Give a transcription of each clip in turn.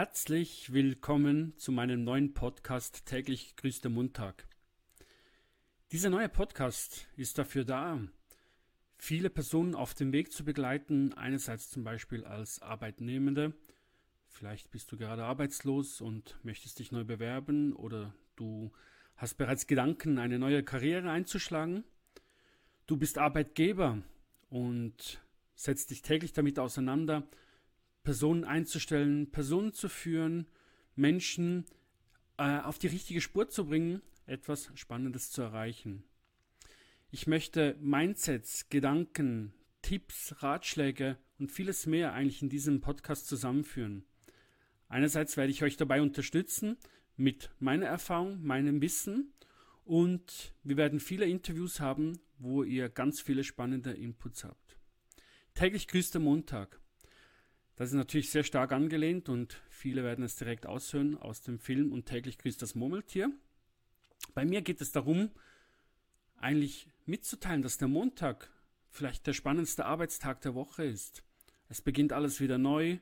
Herzlich willkommen zu meinem neuen Podcast Täglich grüßt Montag. Dieser neue Podcast ist dafür da, viele Personen auf dem Weg zu begleiten, einerseits zum Beispiel als Arbeitnehmende, vielleicht bist du gerade arbeitslos und möchtest dich neu bewerben oder du hast bereits Gedanken, eine neue Karriere einzuschlagen, du bist Arbeitgeber und setzt dich täglich damit auseinander, Personen einzustellen, Personen zu führen, Menschen äh, auf die richtige Spur zu bringen, etwas Spannendes zu erreichen. Ich möchte Mindsets, Gedanken, Tipps, Ratschläge und vieles mehr eigentlich in diesem Podcast zusammenführen. Einerseits werde ich euch dabei unterstützen mit meiner Erfahrung, meinem Wissen und wir werden viele Interviews haben, wo ihr ganz viele spannende Inputs habt. Täglich grüßt der Montag. Das ist natürlich sehr stark angelehnt und viele werden es direkt aushören aus dem Film und täglich grüßt das Murmeltier. Bei mir geht es darum, eigentlich mitzuteilen, dass der Montag vielleicht der spannendste Arbeitstag der Woche ist. Es beginnt alles wieder neu.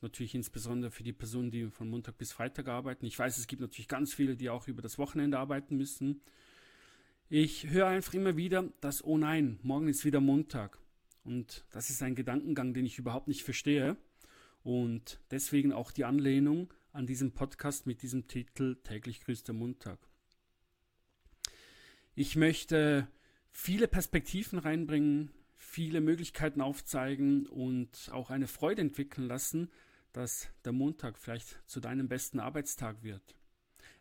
Natürlich insbesondere für die Personen, die von Montag bis Freitag arbeiten. Ich weiß, es gibt natürlich ganz viele, die auch über das Wochenende arbeiten müssen. Ich höre einfach immer wieder, dass, oh nein, morgen ist wieder Montag. Und das ist ein Gedankengang, den ich überhaupt nicht verstehe. Und deswegen auch die Anlehnung an diesem Podcast mit diesem Titel Täglich grüßt der Montag. Ich möchte viele Perspektiven reinbringen, viele Möglichkeiten aufzeigen und auch eine Freude entwickeln lassen, dass der Montag vielleicht zu deinem besten Arbeitstag wird.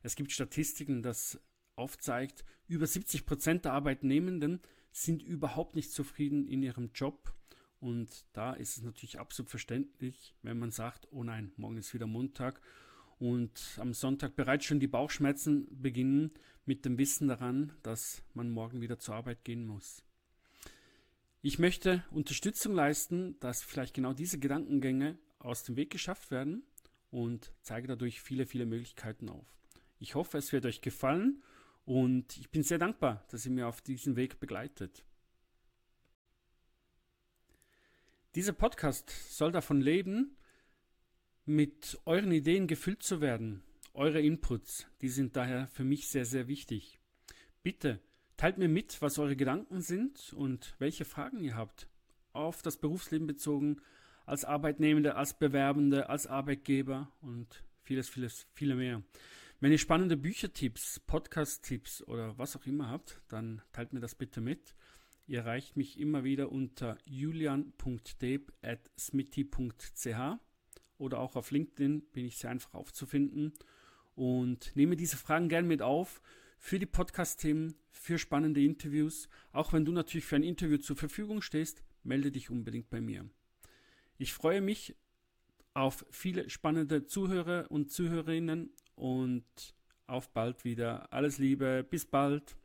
Es gibt Statistiken, das aufzeigt, über 70 Prozent der Arbeitnehmenden sind überhaupt nicht zufrieden in ihrem Job. Und da ist es natürlich absolut verständlich, wenn man sagt, oh nein, morgen ist wieder Montag und am Sonntag bereits schon die Bauchschmerzen beginnen mit dem Wissen daran, dass man morgen wieder zur Arbeit gehen muss. Ich möchte Unterstützung leisten, dass vielleicht genau diese Gedankengänge aus dem Weg geschafft werden und zeige dadurch viele, viele Möglichkeiten auf. Ich hoffe, es wird euch gefallen und ich bin sehr dankbar, dass ihr mir auf diesem Weg begleitet. Dieser Podcast soll davon leben, mit euren Ideen gefüllt zu werden. Eure Inputs, die sind daher für mich sehr, sehr wichtig. Bitte teilt mir mit, was eure Gedanken sind und welche Fragen ihr habt. Auf das Berufsleben bezogen, als Arbeitnehmende, als Bewerbende, als Arbeitgeber und vieles, vieles, viele mehr. Wenn ihr spannende Büchertipps, Podcast-Tipps oder was auch immer habt, dann teilt mir das bitte mit. Ihr erreicht mich immer wieder unter julian.deb.smitty.ch oder auch auf LinkedIn bin ich sehr einfach aufzufinden und nehme diese Fragen gern mit auf für die Podcast-Themen, für spannende Interviews. Auch wenn du natürlich für ein Interview zur Verfügung stehst, melde dich unbedingt bei mir. Ich freue mich auf viele spannende Zuhörer und Zuhörerinnen und auf bald wieder. Alles Liebe, bis bald.